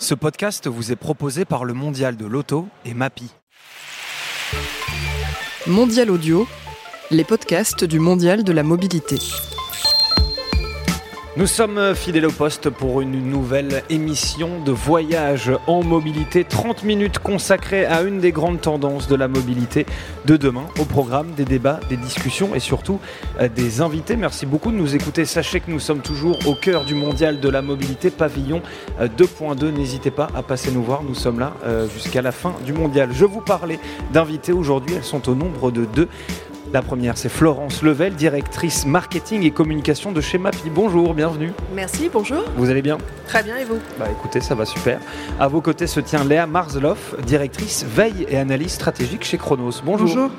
Ce podcast vous est proposé par le Mondial de l'Auto et MAPI. Mondial Audio, les podcasts du Mondial de la mobilité. Nous sommes fidèles au poste pour une nouvelle émission de voyage en mobilité. 30 minutes consacrées à une des grandes tendances de la mobilité de demain. Au programme des débats, des discussions et surtout euh, des invités. Merci beaucoup de nous écouter. Sachez que nous sommes toujours au cœur du mondial de la mobilité, pavillon 2.2. Euh, N'hésitez pas à passer nous voir. Nous sommes là euh, jusqu'à la fin du mondial. Je vous parlais d'invités aujourd'hui. Elles sont au nombre de deux. La première, c'est Florence Level, directrice marketing et communication de chez Mapi. Bonjour, bienvenue. Merci, bonjour. Vous allez bien Très bien, et vous Bah écoutez, ça va super. À vos côtés se tient Léa Marzloff, directrice veille et analyse stratégique chez Chronos. Bonjour. Bonjour.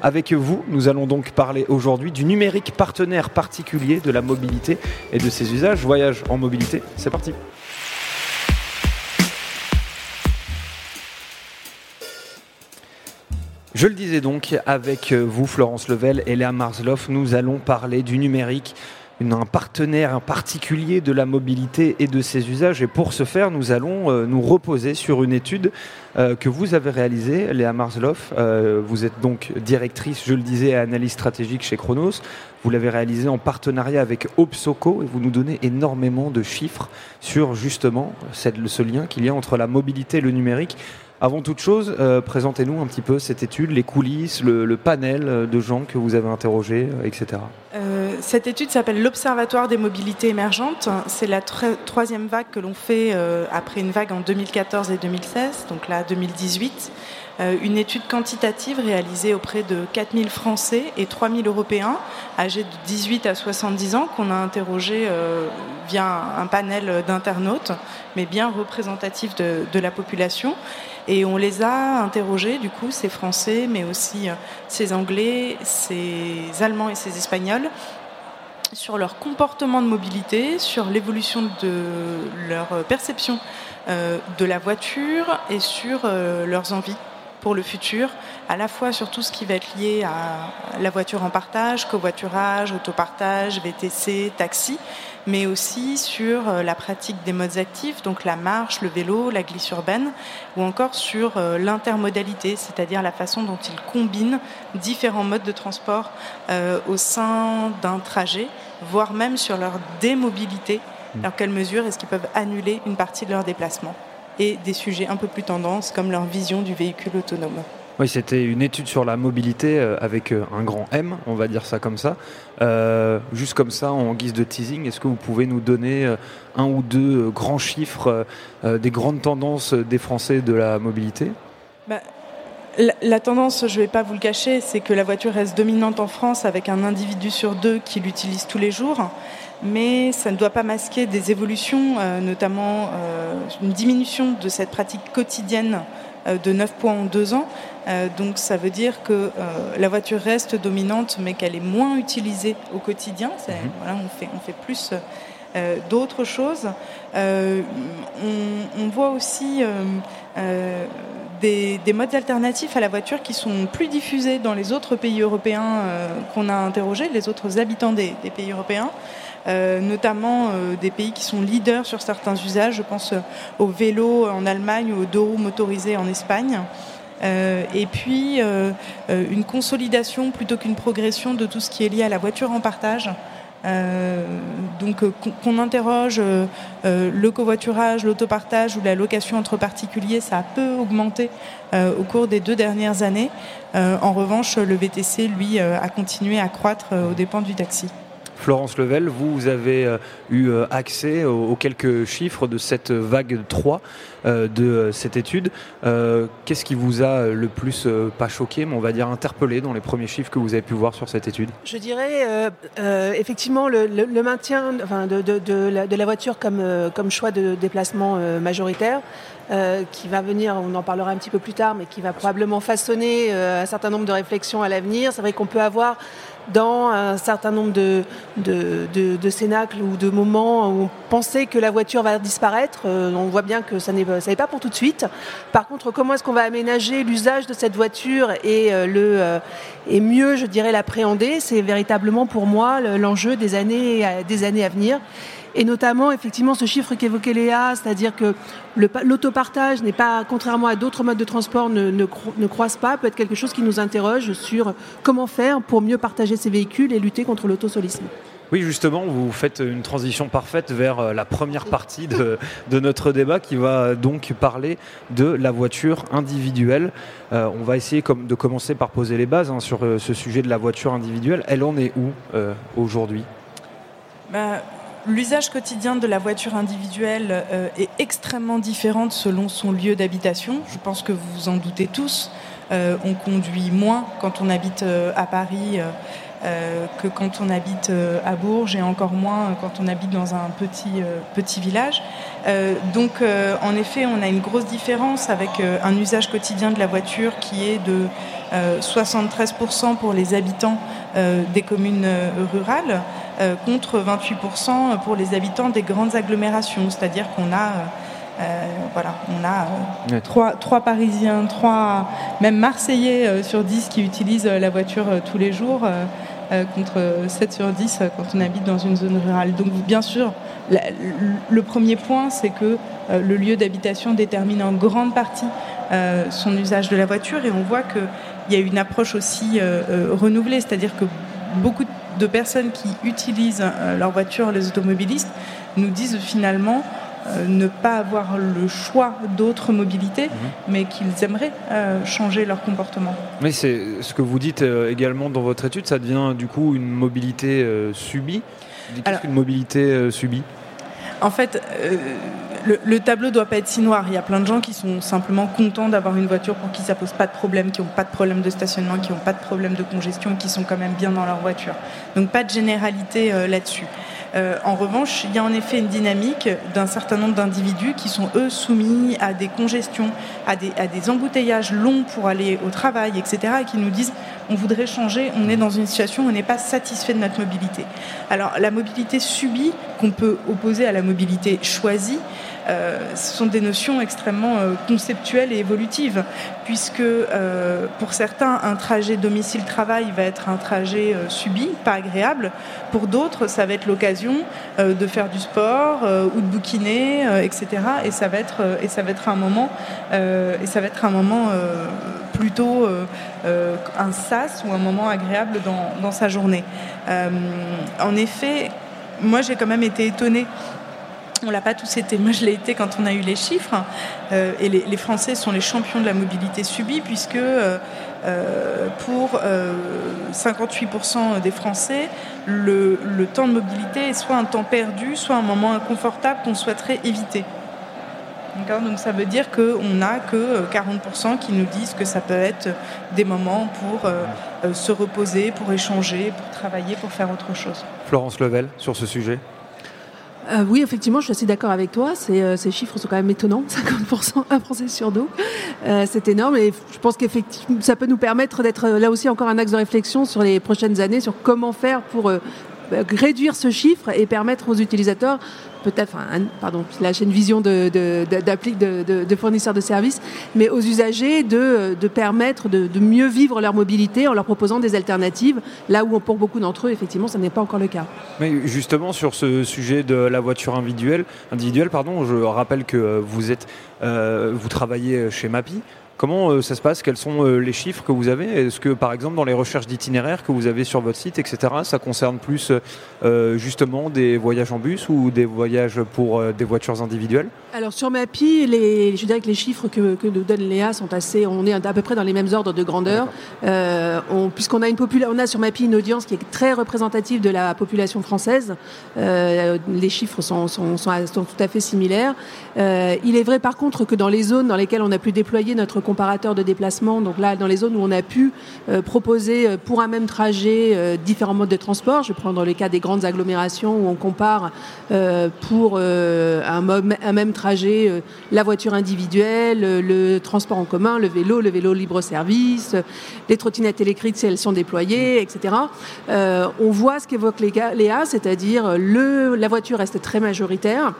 Avec vous, nous allons donc parler aujourd'hui du numérique partenaire particulier de la mobilité et de ses usages. Voyage en mobilité, c'est parti. Je le disais donc, avec vous, Florence Level et Léa Marzloff, nous allons parler du numérique, un partenaire particulier de la mobilité et de ses usages. Et pour ce faire, nous allons euh, nous reposer sur une étude euh, que vous avez réalisée, Léa Marzloff. Euh, vous êtes donc directrice, je le disais, et analyse stratégique chez Chronos. Vous l'avez réalisée en partenariat avec Opsoco et vous nous donnez énormément de chiffres sur justement ce lien qu'il y a entre la mobilité et le numérique. Avant toute chose, euh, présentez-nous un petit peu cette étude, les coulisses, le, panel euh, de gens que vous avez interrogés, euh, etc. Cette étude s'appelle l'Observatoire des mobilités émergentes. C'est la tro- troisième vague que l'on fait après une vague en 2014 et 2016, donc là 2018. Euh, une étude quantitative réalisée auprès de 4000 Français et 3000 Européens âgés de 18 à 70 ans qu'on a interrogés via un, panel d'internautes, mais bien représentatif de la population. Et on les a interrogés, du coup, ces Français, mais aussi euh, ces Anglais, ces Allemands et ces Espagnols, sur leur comportement de mobilité, sur l'évolution de leur perception euh, de la voiture et sur euh, leurs envies pour le futur, à la fois sur tout ce qui va être lié à la voiture en partage, covoiturage, autopartage, VTC, taxi, mais aussi sur euh, la pratique des modes actifs, donc la marche, le vélo, la glisse urbaine, ou encore sur euh, l'intermodalité, c'est-à-dire la façon dont ils combinent différents modes de transport euh, au sein d'un trajet, voire même sur leur démobilité, dans quelle mesure est-ce qu'ils peuvent annuler une partie de leur déplacement et des sujets un peu plus tendance comme leur vision du véhicule autonome. Oui, c'était une étude sur la mobilité euh, avec euh, un grand M, on va dire ça comme ça. Euh, juste comme ça, en guise de teasing, est-ce que vous pouvez nous donner un ou deux grands chiffres euh, des grandes tendances des Français de la mobilité? Bah, la, la tendance, je ne vais pas vous le cacher, c'est que la voiture reste dominante en France avec un individu sur deux qui l'utilise tous les jours. Mais ça ne doit pas masquer des évolutions, euh, notamment euh, une diminution de cette pratique quotidienne euh, de 9 points en deux ans. Donc ça veut dire que la voiture reste dominante, mais qu'elle est moins utilisée au quotidien. C'est- voilà, on, fait, on fait plus euh, d'autres choses. Euh, on, on voit aussi euh, des, des modes alternatifs à la voiture qui sont plus diffusés dans les autres pays européens qu'on a interrogés, les autres habitants des, des pays européens. Euh, notamment euh, des pays qui sont leaders sur certains usages. Je pense euh, au vélo en Allemagne ou aux deux roues motorisées en Espagne. Et puis une consolidation plutôt qu'une progression de tout ce qui est lié à la voiture en partage. Donc qu'on interroge le covoiturage, l'autopartage ou la location entre particuliers, ça a peu augmenté au cours des deux dernières années. En revanche, le VTC, lui, a continué à croître aux dépens du taxi. Florence Level, vous, avez euh, eu euh, accès aux, quelques chiffres de cette vague 3 euh, de cette étude. Qu'est-ce qui vous a le plus, pas choqué, mais on va dire interpellé dans les premiers chiffres que vous avez pu voir sur cette étude? Je dirais effectivement le, maintien de, la, voiture comme, choix de déplacement majoritaire, qui va venir, on en parlera un petit peu plus tard, mais qui va probablement façonner un certain nombre de réflexions à l'avenir. C'est vrai qu'on peut avoir dans un certain nombre de, de, de, de cénacles ou de moments où on pensait que la voiture va disparaître. Euh, on voit bien que ça n'est pas pour tout de suite. Par contre, comment est-ce qu'on va aménager l'usage de cette voiture et euh, le euh, et mieux, je dirais, l'appréhender, c'est véritablement pour moi le- l'enjeu des années des années à venir. Et notamment effectivement ce chiffre qu'évoquait Léa, c'est-à-dire que l'autopartage n'est pas, contrairement à d'autres modes de transport, ne, ne, croise pas, peut être quelque chose qui nous interroge sur comment faire pour mieux partager ces véhicules et lutter contre l'autosolisme. Oui, justement, vous faites une transition parfaite vers euh, la première partie de, notre débat qui va donc parler de la voiture individuelle. Euh, on va essayer de commencer par poser les bases hein, sur euh, ce sujet de la voiture individuelle. Elle en est où aujourd'hui? Bah, L'usage quotidien de la voiture individuelle est extrêmement différent selon son lieu d'habitation. Je pense que vous vous en doutez tous. on conduit moins quand on habite à Paris euh, que quand on habite euh, à Bourges et encore moins euh, quand on habite dans un petit, petit village. donc en effet, on a une grosse différence avec un usage quotidien de la voiture qui est de 73% pour les habitants des communes rurales contre 28% pour les habitants des grandes agglomérations. C'est-à-dire qu'on a voilà, on a trois, trois, Parisiens, trois, même Marseillais sur 10 qui utilisent la voiture tous les jours. Euh, contre 7 sur 10 euh, quand on habite dans une zone rurale. Donc bien sûr, le premier point, c'est que euh, le lieu d'habitation détermine en grande partie son usage de la voiture et on voit qu'il y a une approche aussi renouvelée, c'est-à-dire que beaucoup de personnes qui utilisent leur voiture, les automobilistes, nous disent finalement euh, ne pas avoir le choix d'autres mobilités, mhm. mais qu'ils aimeraient euh, changer leur comportement. Mais c'est ce que vous dites euh, également dans votre étude, ça devient du coup une mobilité subie? Qu'est-ce qu'une mobilité subie? En fait, le, tableau ne doit pas être si noir. Il y a plein de gens qui sont simplement contents d'avoir une voiture pour qui ça pose pas de problème, qui n'ont pas de problème de stationnement, qui n'ont pas de problème de congestion, qui sont quand même bien dans leur voiture. Donc pas de généralité là-dessus. Euh, en revanche, il y a en effet une dynamique d'un certain nombre d'individus qui sont, eux, soumis à des congestions, à des, à des embouteillages longs pour aller au travail, etc., et qui nous disent on voudrait changer, on est dans une situation où on n'est pas satisfait de notre mobilité. Alors, la mobilité subie, qu'on peut opposer à la mobilité choisie, euh, ce sont des notions extrêmement euh, conceptuelles et évolutives, puisque euh, pour certains, un trajet domicile-travail va être un trajet subi, pas agréable. Pour d'autres, ça va être l'occasion de faire du sport ou de bouquiner, etc. Et ça va être, et ça va être un moment, et ça va être un moment plutôt un sas ou un moment agréable dans, dans sa journée. en effet, moi j'ai quand même été étonnée on l'a pas tous été. Moi, je l'ai été quand on a eu les chiffres. Euh, et les, Français sont les champions de la mobilité subie, puisque euh, euh, pour 58% des Français, le, temps de mobilité est soit un temps perdu, soit un moment inconfortable qu'on souhaiterait éviter. Donc ça veut dire qu'on n'a que 40% qui nous disent que ça peut être des moments pour se reposer, pour échanger, pour travailler, pour faire autre chose. Florence Level, sur ce sujet euh, oui, effectivement, je suis assez d'accord avec toi. Euh, ces chiffres sont quand même étonnants. 50%, un Français sur deux. Euh, c'est énorme et je pense qu'effectivement, ça peut nous permettre d'être là aussi encore un axe de réflexion sur les prochaines années, sur comment faire pour réduire ce chiffre et permettre aux utilisateurs peut-être, enfin, pardon, j'ai une vision de, de, de, de, fournisseurs de services, mais aux usagers de, permettre de, mieux vivre leur mobilité en leur proposant des alternatives, là où pour beaucoup d'entre eux, effectivement, ça n'est pas encore le cas. Mais justement, sur ce sujet de la voiture individuelle, individuelle pardon, je rappelle que vous, êtes, euh, vous travaillez chez MAPI. Comment euh, ça se passe? Quels sont euh, les chiffres que vous avez? Est-ce que, par exemple, dans les recherches d'itinéraires que vous avez sur votre site, etc., ça concerne plus euh, justement des voyages en bus ou des voyages pour des voitures individuelles? Alors, sur MAPI, je dirais que les chiffres que, nous donne Léa sont assez. On est à peu près dans les mêmes ordres de grandeur. Puisqu'on a, une on a sur MAPI une audience qui est très représentative de la population française, les chiffres sont, sont, tout à fait similaires. il est vrai, par contre, que dans les zones dans lesquelles on a pu déployer notre comparateur de déplacement. Donc là, dans les zones où on a pu euh, proposer euh, pour un même trajet euh, différents modes de transport, je vais prendre le cas des grandes agglomérations où on compare pour un, même trajet la voiture individuelle, le transport en commun, le vélo, le vélo libre-service, les trottinettes électriques si elles sont déployées, etc. on voit ce qu'évoque Léa, c'est-à-dire la voiture reste très majoritaire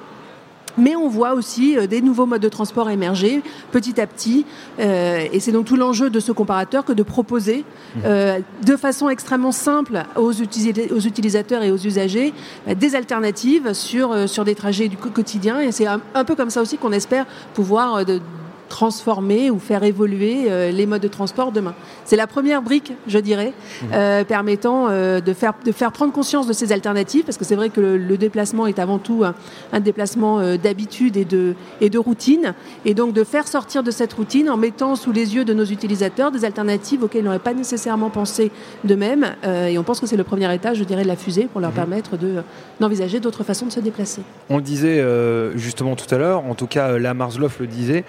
Mais on voit aussi des nouveaux modes de transport émerger petit à petit. et c'est donc tout l'enjeu de ce comparateur que de proposer mmh. de façon extrêmement simple aux, aux utilisateurs et aux usagers des alternatives sur, sur des trajets du quotidien. Et c'est un, un, peu comme ça aussi qu'on espère pouvoir de, transformer ou faire évoluer euh, les modes de transport demain. C'est la première brique, je dirais, mmh. euh, permettant euh, de, faire, de faire prendre conscience de ces alternatives, parce que c'est vrai que le, déplacement est avant tout un, déplacement d'habitude et de, et de routine, et donc de faire sortir de cette routine en mettant sous les yeux de nos utilisateurs des alternatives auxquelles ils n'auraient pas nécessairement pensé d'eux-mêmes, et on pense que c'est le premier étage, je dirais, de la fusée pour leur mmh. permettre d'envisager d'autres façons de se déplacer. On le disait justement tout à l'heure, en tout cas, la Marsloff le disait,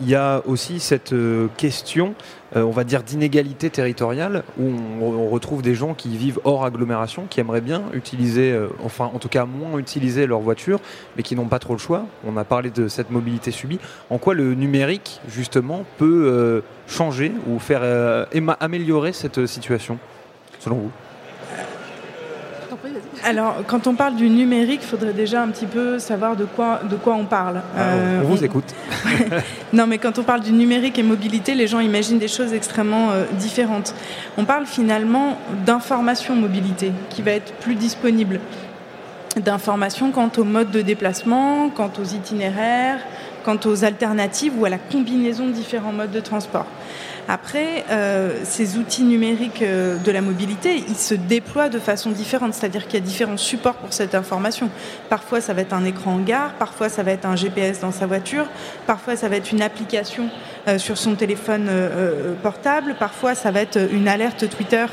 il y a aussi cette euh, question, euh, on va dire, d'inégalité territoriale, où on, retrouve des gens qui vivent hors agglomération, qui aimeraient bien utiliser, enfin en tout cas moins utiliser leur voiture, mais qui n'ont pas trop le choix. On a parlé de cette mobilité subie. En quoi le numérique, justement, peut changer ou faire améliorer cette situation, selon vous? Alors, quand on parle du numérique, il faudrait déjà un petit peu savoir de quoi, de quoi on parle. Ah, on vous euh, écoute. non, mais quand on parle du numérique et mobilité, les gens imaginent des choses extrêmement euh, différentes. On parle finalement d'information mobilité qui va être plus disponible. D'informations quant au mode de déplacement, quant aux itinéraires, quant aux alternatives ou à la combinaison de différents modes de transport. Après, euh, ces outils numériques euh, de la mobilité, ils se déploient de façon différente, c'est-à-dire qu'il y a différents supports pour cette information. Parfois, ça va être un écran en gare, parfois, ça va être un GPS dans sa voiture, parfois, ça va être une application euh, sur son téléphone portable, parfois, ça va être une alerte Twitter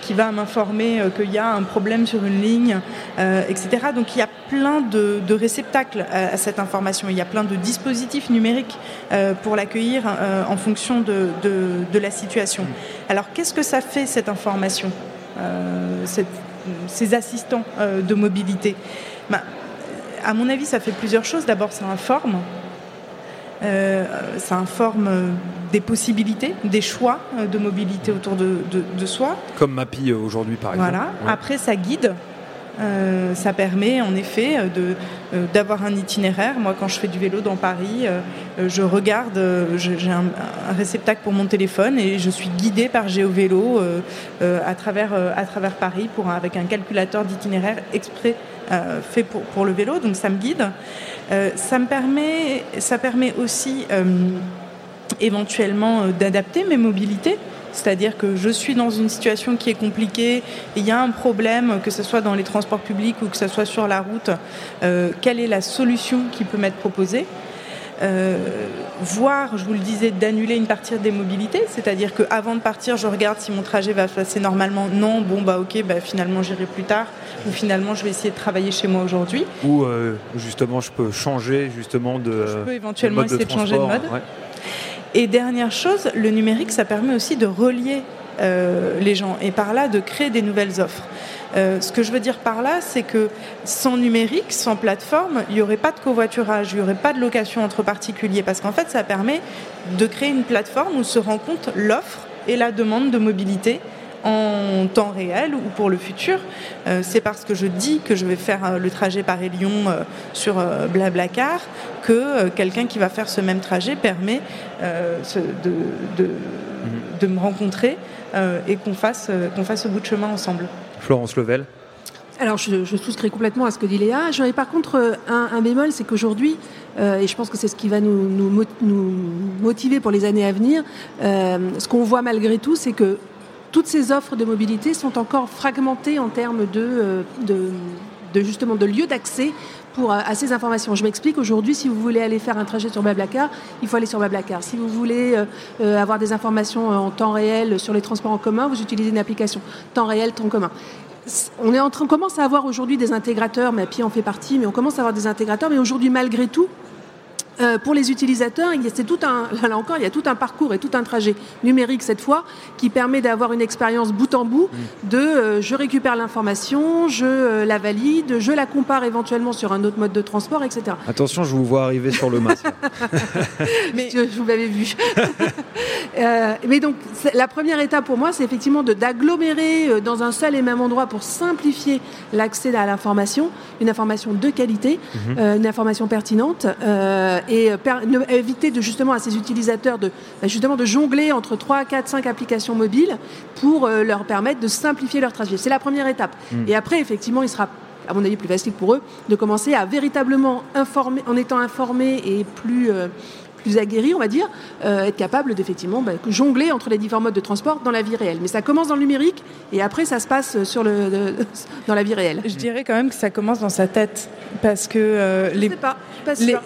qui va m'informer euh, qu'il y a un problème sur une ligne, euh, etc. Donc il y a plein de, réceptacles à, cette information. Il y a plein de dispositifs numériques pour l'accueillir en fonction de, la situation. Alors qu'est-ce que ça fait cette information, ces assistants de mobilité? Ben, À mon avis, ça fait plusieurs choses. D'abord, ça informe. Ça informe des possibilités, des choix euh, de mobilité autour de, soi. Comme euh, aujourd'hui par exemple. Voilà. Après, ça guide. Euh, ça permet en effet de, d'avoir un itinéraire. Moi, quand je fais du vélo dans Paris, je regarde, j'ai un, réceptacle pour mon téléphone et je suis guidée par GeoVélo à, travers, Paris avec un calculateur d'itinéraire exprès fait pour, pour, le vélo. Donc ça me guide. ça, me permet, ça permet aussi éventuellement euh, d'adapter mes mobilités. C'est-à-dire que je suis dans une situation qui est compliquée, il y a un problème, que ce soit dans les transports publics ou que ce soit sur la route, euh, quelle est la solution qui peut m'être proposée? Euh, voire, je vous le disais, d'annuler une partie des mobilités, c'est-à-dire qu'avant de partir, je regarde si mon trajet va se passer normalement. Non, bon, bah ok, bah, finalement j'irai plus tard, ou finalement je vais essayer de travailler chez moi aujourd'hui. Ou justement, je peux changer justement de. Je peux éventuellement essayer de, changer de mode. Et dernière chose, le numérique, ça permet aussi de relier euh, les gens et par là de créer des nouvelles offres. Euh, ce que je veux dire par là, c'est que sans numérique, sans plateforme, il n'y aurait pas de covoiturage, il n'y aurait pas de location entre particuliers, parce qu'en fait, ça permet de créer une plateforme où se rencontrent l'offre et la demande de mobilité en temps réel ou pour le futur. Euh, c'est parce que je dis que je vais faire euh, le trajet Paris-Lyon euh, sur Blablacar que quelqu'un qui va faire ce même trajet permet de, de, de, me rencontrer et qu'on fasse, qu'on fasse ce bout de chemin ensemble. Florence Level alors, je, souscris complètement à ce que dit Léa. J'aurais par contre un, bémol, c'est qu'aujourd'hui, et je pense que c'est ce qui va nous, nous, nous, motiver pour les années à venir, ce qu'on voit malgré tout, c'est que toutes ces offres de mobilité sont encore fragmentées en termes de, euh, justement de lieux d'accès pour, euh, à ces informations. Je m'explique, aujourd'hui, si vous voulez aller faire un trajet sur Blablacar, il faut aller sur Blablacar. Si vous voulez euh, avoir des informations en temps réel sur les transports en commun, vous utilisez une application temps réel, temps commun. On, est en train, on commence à avoir aujourd'hui des intégrateurs, mais puis en fait partie, mais on commence à avoir des intégrateurs, mais aujourd'hui, malgré tout, Euh, pour les utilisateurs, c'est tout un, là encore, il y a tout un parcours et tout un trajet numérique cette fois qui permet d'avoir une expérience bout en bout de euh, je récupère l'information, je euh, la valide, je la compare éventuellement sur un autre mode de transport, etc. Attention, je vous vois arriver sur le masque. mais je, vous l'avais vu. mais donc la première étape pour moi, c'est effectivement d'agglomérer dans un seul et même endroit pour simplifier l'accès à l'information, une information de qualité, mm-hmm. une information pertinente et euh, éviter de, justement à ces utilisateurs de, bah, justement de jongler entre 3, 4, 5 applications mobiles pour euh, leur permettre de simplifier leur trajet. C'est la première étape. Mm. Et après, effectivement, il sera à mon avis plus facile pour eux de commencer à véritablement informer, en étant informés et plus euh, plus aguerri, on va dire, euh, être capable d'effectivement bah, jongler entre les différents modes de transport dans la vie réelle. Mais ça commence dans le numérique et après ça se passe sur le, dans la vie réelle. Je dirais quand même que ça commence dans sa tête parce que euh, les, pas,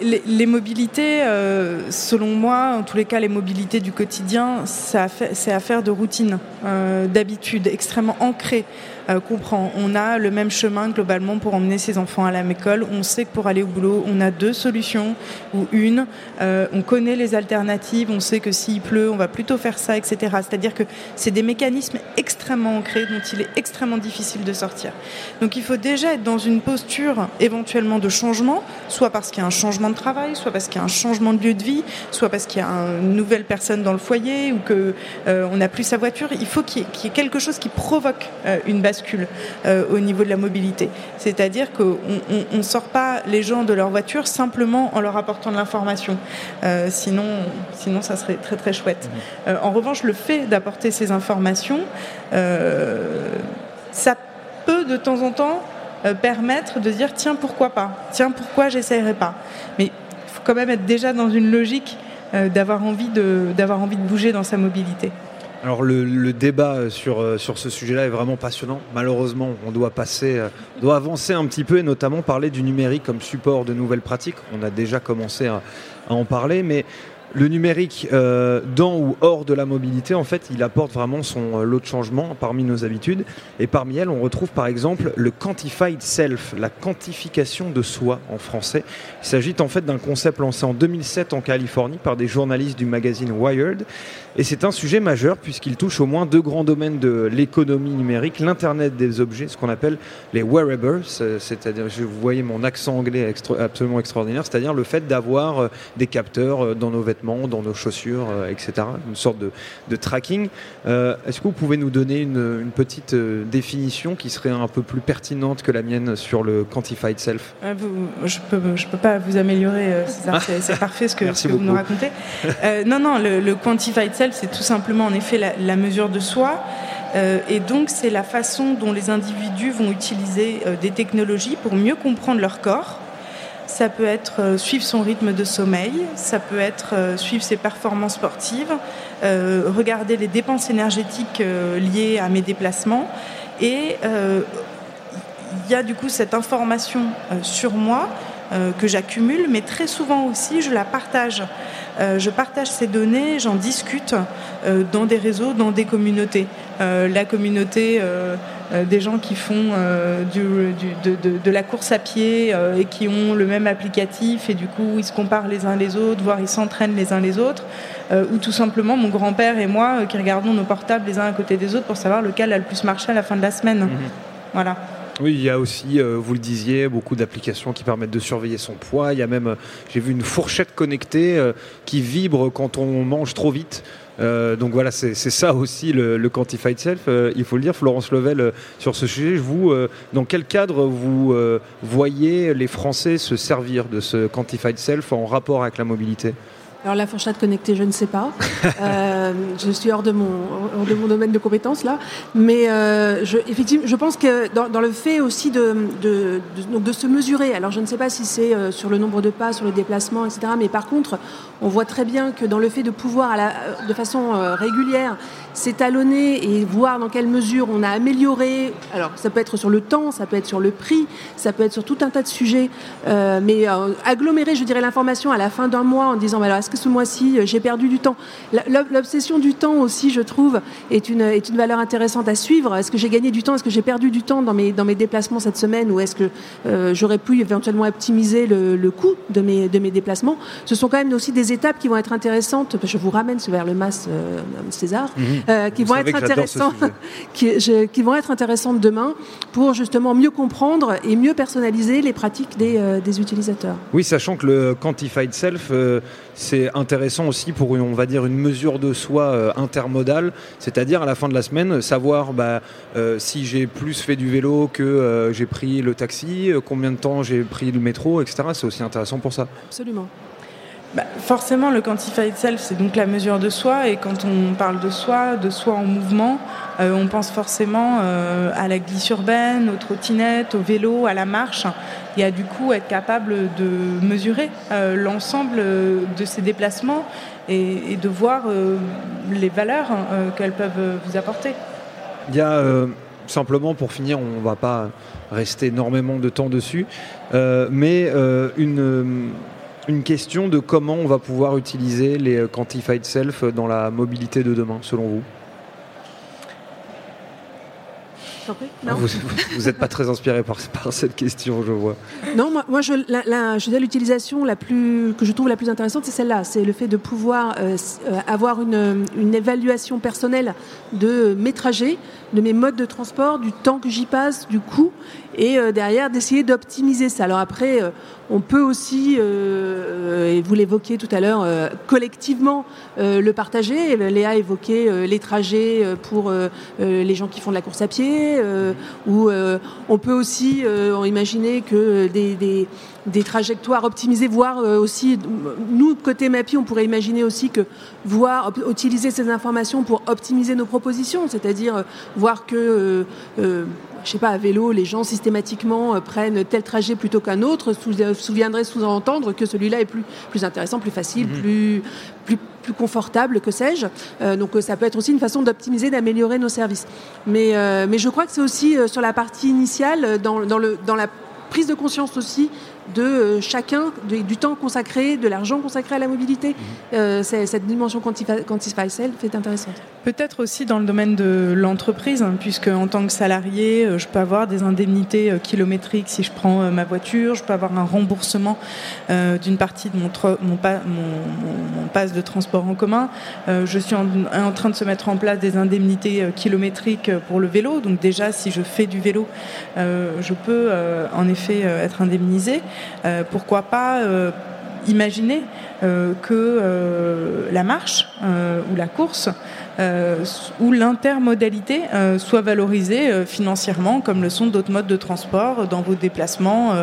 les, mobilités, euh, selon moi, en tous les cas les mobilités du quotidien, c'est affaire de routine, d'habitude, extrêmement ancrée. Euh, comprend. On a le même chemin globalement pour emmener ses enfants à la école. On sait que pour aller au boulot, on a deux solutions ou une. Euh, on connaît les alternatives. On sait que s'il pleut, on va plutôt faire ça, etc. C'est-à-dire que c'est des mécanismes extrêmement ancrés dont il est extrêmement difficile de sortir. Donc il faut déjà être dans une posture éventuellement de changement, soit parce qu'il y a un changement de travail, soit parce qu'il y a un changement de lieu de vie, soit parce qu'il y a une nouvelle personne dans le foyer ou que euh, n'a plus sa voiture. Il faut qu'il y, ait quelque chose qui provoque une euh, au niveau de la mobilité. C'est-à-dire qu'on ne sort pas les gens de leur voiture simplement en leur apportant de l'information. Euh, sinon, sinon, ça serait très très chouette. Mmh. Euh, en revanche, le fait d'apporter ces informations, ça peut de temps en temps permettre de dire tiens pourquoi pas, tiens pourquoi j'essayerai pas? Mais il faut quand même être déjà dans une logique d'avoir envie de envie de bouger dans sa mobilité. Alors le, débat sur, euh, sur ce sujet-là est vraiment passionnant. Malheureusement, on doit passer, euh, doit avancer un petit peu et notamment parler du numérique comme support de nouvelles pratiques. On a déjà commencé à, en parler, mais le numérique euh, dans ou hors de la mobilité, en fait, il apporte vraiment son lot de changements parmi nos habitudes. Et parmi elles, on retrouve par exemple le quantified self, la quantification de soi en français. Il s'agit en fait d'un concept lancé en 2007 en Californie par des journalistes du magazine Wired. Et c'est un sujet majeur puisqu'il touche au moins deux grands domaines de l'économie numérique, l'Internet des objets, ce qu'on appelle les wearables, c'est-à-dire, vous voyez mon accent anglais absolument extraordinaire, c'est-à-dire le fait d'avoir euh, des capteurs euh, dans nos vêtements dans nos chaussures, euh, etc. Une sorte de, tracking. Euh, est-ce que vous pouvez nous donner une, petite euh, définition qui serait un peu plus pertinente que la mienne sur le quantified self? Je ne peux, pas vous améliorer, c'est parfait ce que, vous nous racontez. non, non, le, quantified self, c'est tout simplement en effet la, mesure de soi. et donc, c'est la façon dont les individus vont utiliser des technologies pour mieux comprendre leur corps, ça peut être euh, suivre son rythme de sommeil, ça peut être euh, suivre ses performances sportives, euh, regarder les dépenses énergétiques liées à mes déplacements. Et il y a du coup cette information sur moi que j'accumule, mais très souvent aussi je la partage. je partage ces données, j'en discute dans des réseaux, dans des communautés. la communauté euh, des gens qui font euh, de, la course à pied euh, et qui ont le même applicatif et du coup ils se comparent les uns les autres, voire ils s'entraînent les uns les autres, ou tout simplement mon grand-père et moi qui regardons nos portables les uns à côté des autres pour savoir lequel a le plus marché à la fin de la semaine. Mhm. Voilà. Oui, il y a aussi, vous le disiez, beaucoup d'applications qui permettent de surveiller son poids. Il y a même, j'ai vu une fourchette connectée qui vibre quand on mange trop vite. Euh, donc voilà, c'est ça aussi le, quantified self. Euh, il faut le dire, Florence Level, euh, sur ce sujet, vous, dans quel cadre vous voyez les Français se servir de ce quantified self en rapport avec la mobilité? Alors la fourchette connectée, je ne sais pas. Euh, je suis hors de mon, de mon domaine de compétences là. Mais euh, je, effectivement, je pense que dans, le fait aussi de, de, de, se mesurer, alors je ne sais pas si c'est euh, sur le nombre de pas, sur le déplacement, etc. Mais par contre, on voit très bien que dans le fait de pouvoir la, de façon régulière s'étalonner et voir dans quelle mesure on a amélioré, alors ça peut être sur le temps, ça peut être sur le prix, ça peut être sur tout un tas de sujets, mais agglomérer, je dirais, l'information à la fin d'un mois en disant, alors, parce que ce mois-ci j'ai perdu du temps? L'obsession du temps aussi, je trouve, est une, est une valeur intéressante à suivre. Est-ce que j'ai gagné du temps? Est-ce que j'ai perdu du temps dans mes, dans mes déplacements cette semaine? Ou est-ce que j'aurais pu éventuellement optimiser le, le coût de mes, de mes déplacements? Ce sont quand même aussi des étapes qui vont être intéressantes. Je vous ramène vers le MAS César, mhm. qui vont être intéressantes, qui, qui vont être intéressantes demain pour justement mieux comprendre et mieux personnaliser les pratiques des, euh, des utilisateurs. Oui, sachant que le quantified self, euh, c'est intéressant aussi pour, on va dire, une mesure de soi euh, intermodale, c'est-à-dire à la fin de la semaine, savoir bah, si j'ai plus fait du vélo que j'ai pris le taxi, combien de temps j'ai pris le métro, etc. C'est aussi intéressant pour ça. Absolument. Bah, forcément, le quantified self, c'est donc la mesure de soi. Et quand on parle de soi, de soi en mouvement, euh, on pense forcément euh, à la glisse urbaine, aux trottinettes, au vélo, à la marche. Et à du coup être capable de mesurer euh, l'ensemble de ces déplacements et, de voir les valeurs qu'elles peuvent vous apporter. Il y a simplement pour finir, on ne va pas rester énormément de temps dessus, mais une une question de comment on va pouvoir utiliser les euh, quantified self dans la mobilité de demain, selon vous ah, vous n'êtes pas très inspiré par, cette question, je vois. Non, moi, je, je l'utilisation la plus que je trouve la plus intéressante, c'est celle-là. C'est le fait de pouvoir euh, euh, avoir une, une, évaluation personnelle de mes trajets, de mes modes de transport, du temps que j'y passe, du coût, et euh, derrière d'essayer d'optimiser ça. Alors après, euh, on peut aussi, euh, et vous l'évoquiez tout à l'heure, collectivement le partager. Léa évoquait les trajets pour les gens qui font de la course à pied, ou on peut aussi imaginer que des, des trajectoires optimisées, voire aussi, nous, côté MAPI, on pourrait imaginer aussi que voir, utiliser ces informations pour optimiser nos propositions, c'est-à-dire voir que je sais pas, à vélo, les gens systématiquement euh, prennent tel trajet plutôt qu'un autre, euh, souviendrait sous-entendre que celui-là est plus, plus intéressant, plus facile, mhm. plus, plus, plus, confortable, que sais-je. Euh, donc ça peut être aussi une façon d'optimiser, d'améliorer nos services. Mais, mais je crois que c'est aussi sur la partie initiale, dans, dans, le, dans la prise de conscience aussi de euh, chacun, du temps consacré, de l'argent consacré à la mobilité. Mhm. Euh, cette dimension Quantify Self est intéressante. Peut-être aussi dans le domaine de l'entreprise, hein, puisque en tant que salarié, euh, je peux avoir des indemnités kilométriques si je prends ma voiture, je peux avoir un remboursement d'une partie de mon, mon, mon, passe de transport en commun. je suis en, en, train de se mettre en place des indemnités kilométriques pour le vélo, donc déjà si je fais du vélo, je peux en effet être indemnisé. Euh, pourquoi pas euh, imaginer euh, que la marche ou la course ou l'intermodalité soit valorisée financièrement comme le sont d'autres modes de transport dans vos déplacements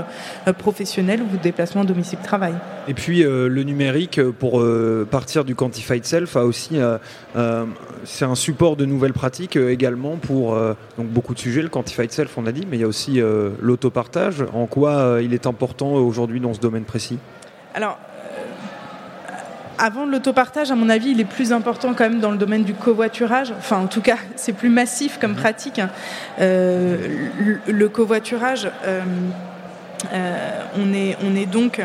professionnels ou vos déplacements domicile-travail. Et puis le numérique, pour partir du quantified self, a aussi c'est un support de nouvelles pratiques également pour donc beaucoup de sujets. Le quantified self, on a dit, mais il y a aussi l'autopartage. En quoi il est important aujourd'hui dans ce domaine précis? Alors, euh, avant l'autopartage, à mon avis, il est plus important quand même dans le domaine du covoiturage. Enfin, en tout cas, c'est plus massif comme mhm. pratique. Hein. Euh, le, covoiturage, euh, on, est, on est donc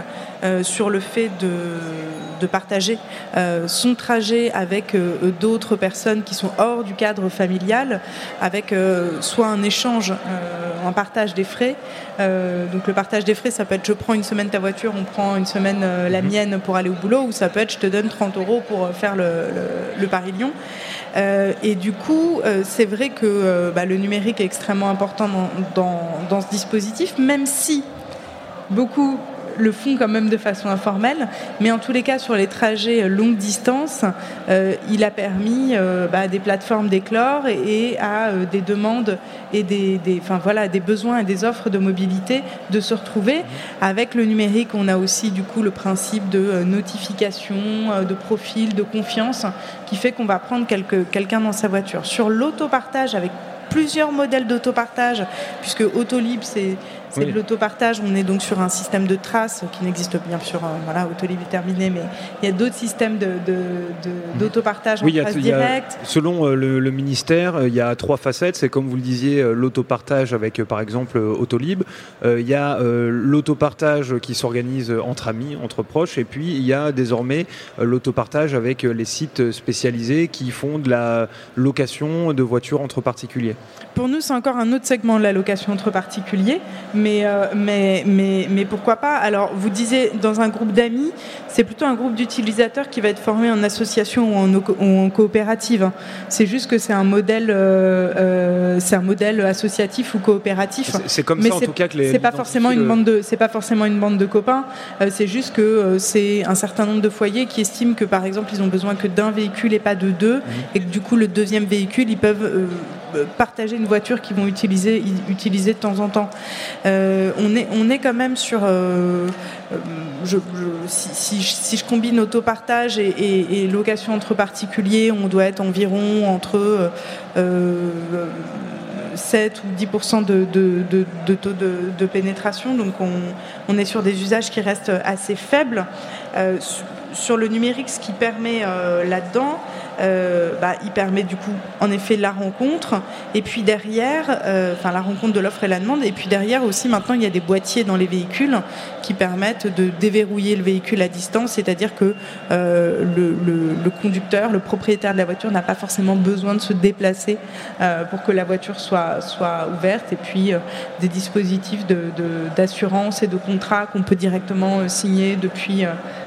sur le fait de de partager son trajet avec d'autres personnes qui sont hors du cadre familial, avec soit un échange, un partage des frais. donc le partage des frais, ça peut être je prends une semaine ta voiture, on prend une semaine la mhm. mienne pour aller au boulot, ou ça peut être je te donne 30 euros pour faire le, Paris-Lyon. et du coup, c'est vrai que bah, le numérique est extrêmement important dans, ce dispositif, même si beaucoup le font quand même de façon informelle. Mais en tous les cas, sur les trajets longue distance, euh, il a permis euh, bah, des plateformes d'éclore et, à euh, des demandes et des, voilà, des besoins et des offres de mobilité de se retrouver. Avec le numérique, on a aussi du coup le principe de notification, de profil, de confiance, qui fait qu'on va prendre quelqu'un dans sa voiture. Sur l'autopartage avec plusieurs modèles d'autopartage, puisque Autolib, c'est c'est de l'autopartage. On est donc sur un système de traces qui n'existe bien sûr, euh, voilà, Autolib est terminé, mais il y a d'autres systèmes d'autopartage de, de, de, en trace directe. selon euh, le, ministère, il y a trois facettes. C'est comme vous le disiez, l'autopartage avec par exemple Autolib. il y a l'autopartage qui s'organise entre amis, entre proches, et puis il y a désormais l'autopartage avec les sites spécialisés qui font de la location de voitures entre particuliers. Pour nous, c'est encore un autre segment de la location entre particuliers, mais, euh, mais, mais, mais, pourquoi pas Alors, vous disiez, dans un groupe d'amis, c'est plutôt un groupe d'utilisateurs qui va être formé en association ou en, coopérative. C'est juste que c'est un modèle, euh, euh, c'est un modèle associatif ou coopératif. C'est comme ça en tout cas que les. C'est pas forcément une bande de, c'est pas forcément une bande de copains. c'est juste que c'est un certain nombre de foyers qui estiment que par exemple ils ont besoin que d'un véhicule et pas de deux, mmh. et que du coup le deuxième véhicule ils peuvent partager une voiture qu'ils vont utiliser, utiliser de temps en temps. Euh, on, est, on est quand même sur. Euh, euh, si, je combine autopartage et, et, location entre particuliers, on doit être environ entre. 7 ou 10% de, de, taux de, pénétration. Donc on, on, est sur des usages qui restent assez faibles. sur le numérique, ce qui permet là-dedans, euh, bah, il permet du coup en effet la rencontre. Et puis derrière, euh, enfin la rencontre de l'offre et la demande. Et puis derrière aussi maintenant il y a des boîtiers dans les véhicules qui permettent de déverrouiller le véhicule à distance, c'est-à-dire que euh, le, conducteur, le propriétaire de la voiture n'a pas forcément besoin de se déplacer pour que la voiture soit, ouverte. Et puis des dispositifs d'assurance et de contrat qu'on peut directement signer depuis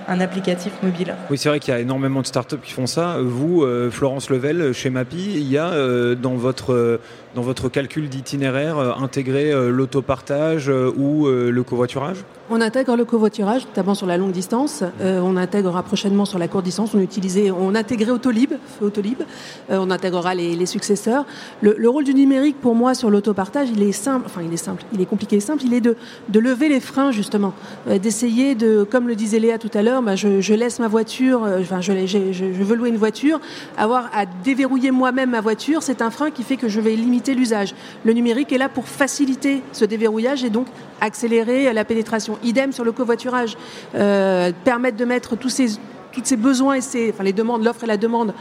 un applicatif mobile. Oui, c'est vrai qu'il y a énormément de startups qui font ça. Vous, euh, Florence Level, chez Mapi, il y a euh, dans votre dans votre calcul d'itinéraire euh, intégrer euh, l'autopartage euh, ou le covoiturage? On intègre le covoiturage, notamment sur la longue distance. on intégrera prochainement sur la courte distance. On utilisait, on intégrait Autolib, Autolib. on intégrera les, successeurs. Le, rôle du numérique pour moi sur l'autopartage, il est simple. Enfin, il est simple. Il est compliqué et simple. Il est de, lever les freins justement, d'essayer de, comme le disait Léa tout à l'heure, bah, je, laisse ma voiture. Enfin, je veux louer une voiture, avoir à déverrouiller moi-même ma voiture, c'est un frein qui fait que je vais limiter l'usage. Le numérique est là pour faciliter ce déverrouillage et donc accélérer la pénétration. Idem sur le covoiturage, euh, permettre de mettre tous ces ces besoins et les demandes, l'offre et la demande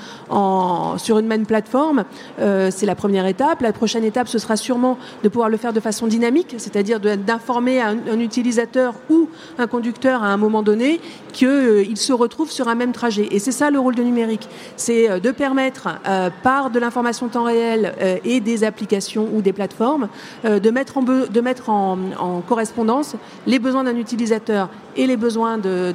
sur une même plateforme, euh, c'est la première étape. La prochaine étape, ce sera sûrement de pouvoir le faire de façon dynamique, c'est-à-dire d'informer un, utilisateur ou un conducteur à un moment donné qu'il euh, se retrouve sur un même trajet. Et c'est ça le rôle de numérique, c'est euh, de permettre par de l'information temps réel et des applications ou des plateformes de mettre, en, correspondance les besoins d'un utilisateur et les besoins de,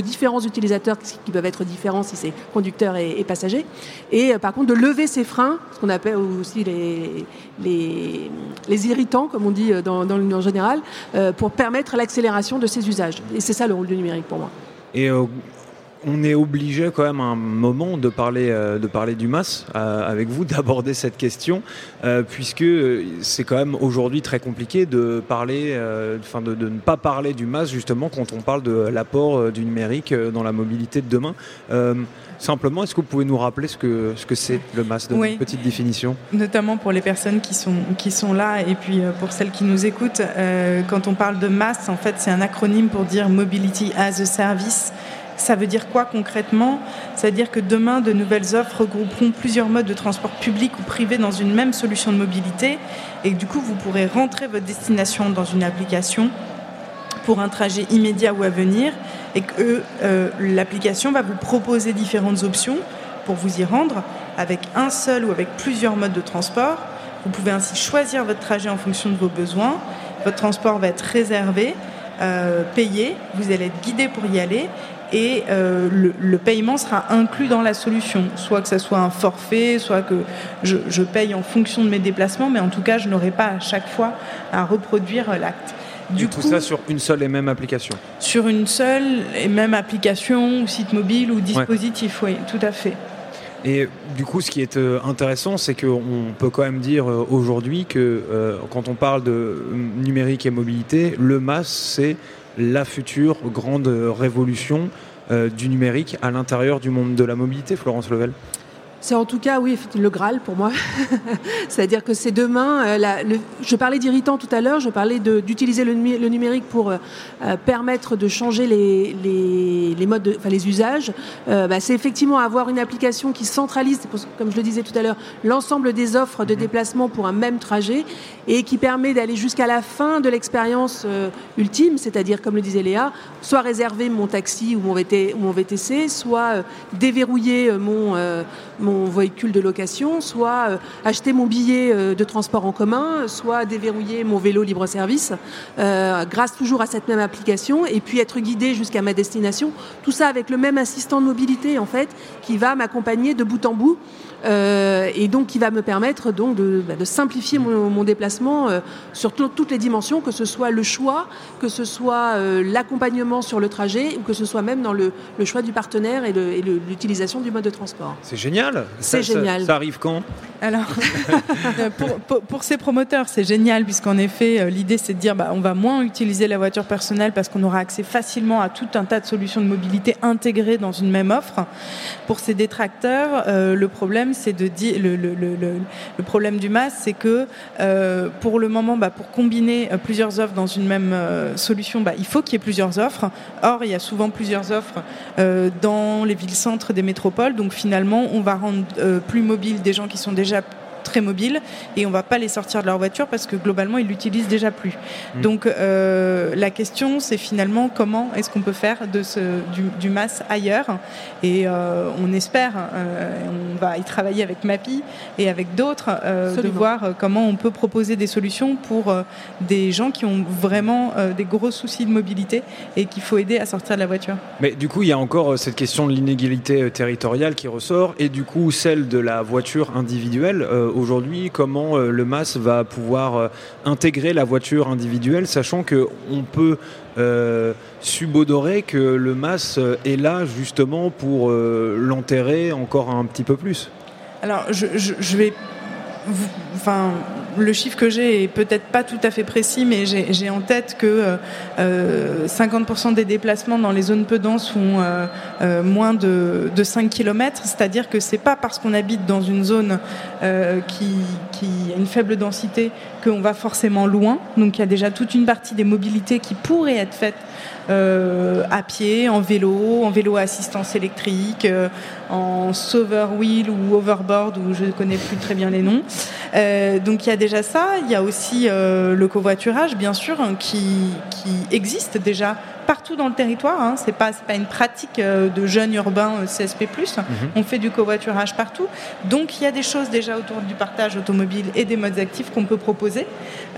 différents utilisateurs qui peuvent être différents si c'est conducteur et, passager. Et euh, par contre, de lever ces freins, ce qu'on appelle aussi les, les, irritants, comme on dit euh, dans, dans l'Union générale, euh, pour permettre l'accélération de ces usages. Et c'est ça le rôle du numérique pour moi. Et on est obligé quand même à un moment de parler, euh, de parler du MAS euh, avec vous, d'aborder cette question, euh, puisque c'est quand même aujourd'hui très compliqué de parler, enfin de, ne pas parler du MAS justement quand on parle de l'apport du numérique dans la mobilité de demain. Simplement, est-ce que vous pouvez nous rappeler ce que ce que c'est le MAS, de une petite définition? Notamment pour les personnes qui sont qui sont là et puis pour celles qui nous écoutent, quand on parle de MAS, en fait, c'est un acronyme pour dire Mobility as a Service. Ça veut dire quoi concrètement? C'est-à-dire que demain, de nouvelles offres regrouperont plusieurs modes de transport public ou privé dans une même solution de mobilité. Et du coup, vous pourrez rentrer votre destination dans une application pour un trajet immédiat ou à venir. Et que euh, l'application va vous proposer différentes options pour vous y rendre avec un seul ou avec plusieurs modes de transport. Vous pouvez ainsi choisir votre trajet en fonction de vos besoins. Votre transport va être réservé, euh, payé, vous allez être guidé pour y aller et euh, le, paiement sera inclus dans la solution. Soit que ce soit un forfait, soit que je, paye en fonction de mes déplacements, mais en tout cas, je n'aurai pas à chaque fois à reproduire l'acte. Du tout ça sur une seule et même application Sur une seule et même application, ou site mobile ou dispositif, oui, tout à fait. Et du coup, ce qui est euh, intéressant, c'est qu'on peut quand même dire euh, aujourd'hui que quand on parle de numérique et mobilité, le MAS, c'est la future grande révolution euh, du numérique à l'intérieur du monde de la mobilité, Florence Level? C'est en tout cas, oui, le Graal pour moi. C'est-à-dire que c'est demain. Euh, je parlais d'irritant tout à l'heure, je parlais d'utiliser le, numérique pour euh, euh, permettre de changer les, les, modes, enfin, les usages. Bah, c'est effectivement avoir une application qui centralise, comme je le disais tout à l'heure, l'ensemble des offres de mhm. déplacement pour un même trajet et qui permet d'aller jusqu'à la fin de l'expérience ultime, c'est-à-dire, comme le disait Léa, soit réserver mon taxi ou mon, mon VTC, soit déverrouiller mon, mon mon véhicule de location, soit euh, acheter mon billet euh, de transport en commun, soit déverrouiller mon vélo libre-service, euh, grâce toujours à cette même application, et puis être guidé jusqu'à ma destination. Tout ça avec le même assistant de mobilité, en fait, qui va m'accompagner de bout en bout euh, et donc qui va me permettre donc de, bah, simplifier mon, déplacement euh, sur toutes les dimensions, que ce soit le choix, que ce soit euh, l'accompagnement sur le trajet, ou que ce soit même dans le, choix du partenaire et l'utilisation du mode de transport. C'est génial. C'est génial. Ça, arrive quand? Alors, pour, ces promoteurs, c'est génial puisqu'en effet, l'idée c'est de dire bah, on va moins utiliser la voiture personnelle parce qu'on aura accès facilement à tout un tas de solutions de mobilité intégrées dans une même offre. Pour ces détracteurs, le problème c'est de dire le, problème du MAS, c'est que euh, pour le moment, bah, pour combiner euh, plusieurs offres dans une même euh, solution, bah, il faut qu'il y ait plusieurs offres. Or, il y a souvent plusieurs offres dans les villes-centres des métropoles. Donc finalement, on va rendre plus mobiles des gens qui sont déjà très mobiles et on va pas les sortir de leur voiture parce que globalement ils l'utilisent déjà plus. Mm. Donc euh, la question c'est finalement comment est-ce qu'on peut faire de ce, du, du mass ailleurs et euh, on espère, euh, on va y travailler avec MAPI et avec d'autres de voir comment on peut proposer des solutions pour des gens qui ont vraiment des gros soucis de mobilité et qu'il faut aider à sortir de la voiture. Mais du coup il y a encore cette question de l'inégalité territoriale qui ressort et du coup celle de la voiture individuelle aujourd'hui comment euh, le MAS va pouvoir euh, intégrer la voiture individuelle, sachant qu'on peut euh, subodorer que le MAS est là justement pour l'enterrer encore un petit peu plus? Alors, je, je vais enfin, le chiffre que j'ai est peut-être pas tout à fait précis, mais j'ai en tête que 50% euh, des déplacements dans les zones peu denses font euh, euh, moins de, 5 km, c'est-à-dire que c'est pas parce qu'on habite dans une zone qui, a une faible densité qu'on va forcément loin. Donc il y a déjà toute une partie des mobilités qui pourraient être faites à pied, en vélo, en vélo à assistance électrique, euh, en saver wheel ou overboard, où je ne connais plus très bien les noms. Euh, donc il y a déjà ça. Il y a aussi le covoiturage, bien sûr, qui, qui existe déjà partout dans le territoire. Hein. C'est pas pas une pratique euh, de jeunes urbains euh, CSP+. Mhm. On fait du covoiturage partout. Donc il y a des choses déjà autour du partage automobile et des modes actifs qu'on peut proposer.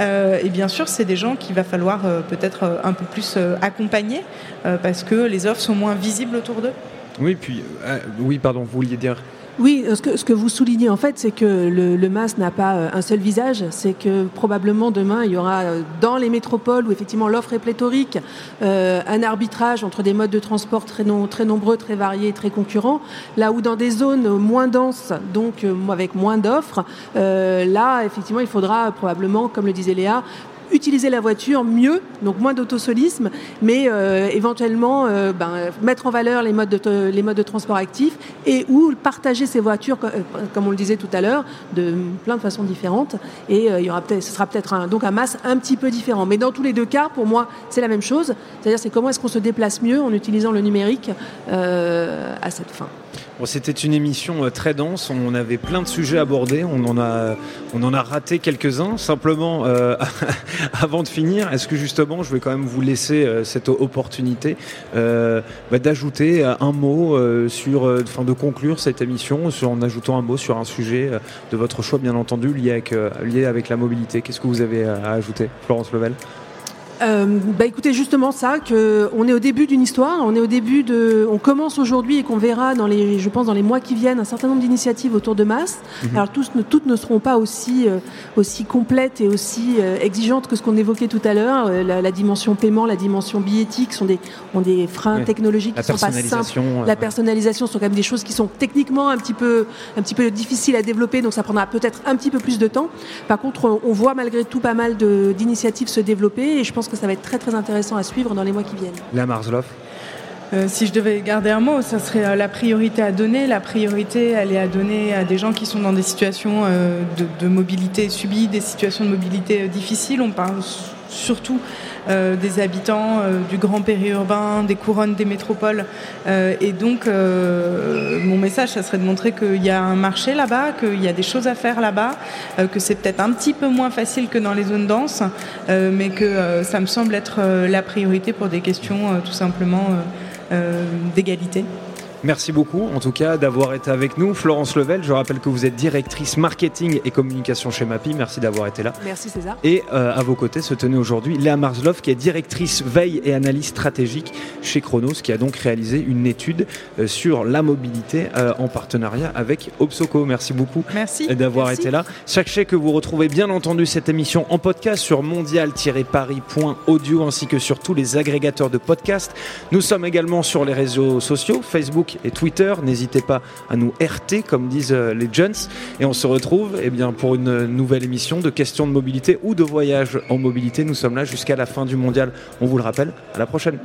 Euh, et bien sûr, c'est des gens qu'il va falloir peut-être un peu plus accompagner parce que les offres sont moins visibles autour d'eux. Oui, puis oui, pardon, vous vouliez dire oui, ce que, ce que, vous soulignez en fait, c'est que le, MAS n'a pas euh, un seul visage. C'est que probablement demain, il y aura euh, dans les métropoles où effectivement l'offre est pléthorique, euh, un arbitrage entre des modes de transport très, très nombreux, très variés, très concurrents. Là où dans des zones moins denses, donc avec moins d'offres, là effectivement, il faudra probablement, comme le disait Léa, utiliser la voiture mieux, donc moins d'autosolisme, mais euh, éventuellement euh, ben, mettre en valeur les modes, de, transport actifs et ou partager ces voitures, euh, comme on le disait tout à l'heure, de plein de façons différentes. Et il y aura ce sera peut-être un, donc un masse un petit peu différent. Mais dans tous les deux cas, pour moi, c'est la même chose. C'est-à-dire, c'est comment est-ce qu'on se déplace mieux en utilisant le numérique à cette fin. C'était une émission euh, très dense, on avait plein de sujets abordés, on en a, on en a raté quelques-uns. Simplement, euh, avant de finir, est-ce que justement, je vais quand même vous laisser euh, cette opportunité bah, d'ajouter un mot sur, enfin de conclure cette émission en ajoutant un mot sur un sujet de votre choix, bien entendu, lié avec, lié avec la mobilité. Qu'est-ce que vous avez à ajouter, Florence Level? Euh, bah écoutez justement ça que on est au début d'une histoire, on est au début de, on commence aujourd'hui et qu'on verra dans les, je pense dans les mois qui viennent un certain nombre d'initiatives autour de masse. Mhm. Alors tous, toutes ne seront pas aussi euh, aussi complètes et aussi euh, exigeantes que ce qu'on évoquait tout à l'heure. La, la, dimension paiement, la dimension billettique sont des ont des freins technologiques qui sont pas simples. La personnalisation sont quand même des choses qui sont techniquement un petit peu un petit peu difficiles à développer, donc ça prendra peut-être un petit peu plus de temps. Par contre, on voit malgré tout pas mal d'initiatives se développer et je pense que ça va être très très intéressant à suivre dans les mois qui viennent. La Marsloff Euh, si je devais garder un mot, ça serait euh, la priorité à donner. La priorité, elle est à donner à des gens qui sont dans des situations euh, de, mobilité subie, des situations de mobilité difficiles. On parle surtout des habitants du grand périurbain, des couronnes, des métropoles. et donc, mon message, ça serait de montrer qu'il y a un marché là-bas, qu'il y a des choses à faire là-bas, que c'est peut-être un petit peu moins facile que dans les zones denses, mais que ça me semble être la priorité pour des questions tout simplement euh, d'égalité. Merci beaucoup, en tout cas, d'avoir été avec nous. Florence Level, je rappelle que vous êtes directrice marketing et communication chez MAPI. Merci d'avoir été là. Merci César. Et euh, à vos côtés se tenait aujourd'hui Léa Marzlov, qui est directrice veille et analyse stratégique chez Chronos, qui a donc réalisé une étude euh, sur la mobilité euh, en partenariat avec Obsoco. Merci beaucoup d'avoir été là. Sachez que vous retrouvez bien entendu cette émission en podcast sur mondial-paris.audio ainsi que sur tous les agrégateurs de podcasts. Nous sommes également sur les réseaux sociaux, Facebook et Twitter. N'hésitez pas à nous RT, comme disent euh, les jeunes. Et on se retrouve eh bien, pour une nouvelle émission de questions de mobilité ou de voyage en mobilité. Nous sommes là jusqu'à la fin du mondial. On vous le rappelle. À la prochaine.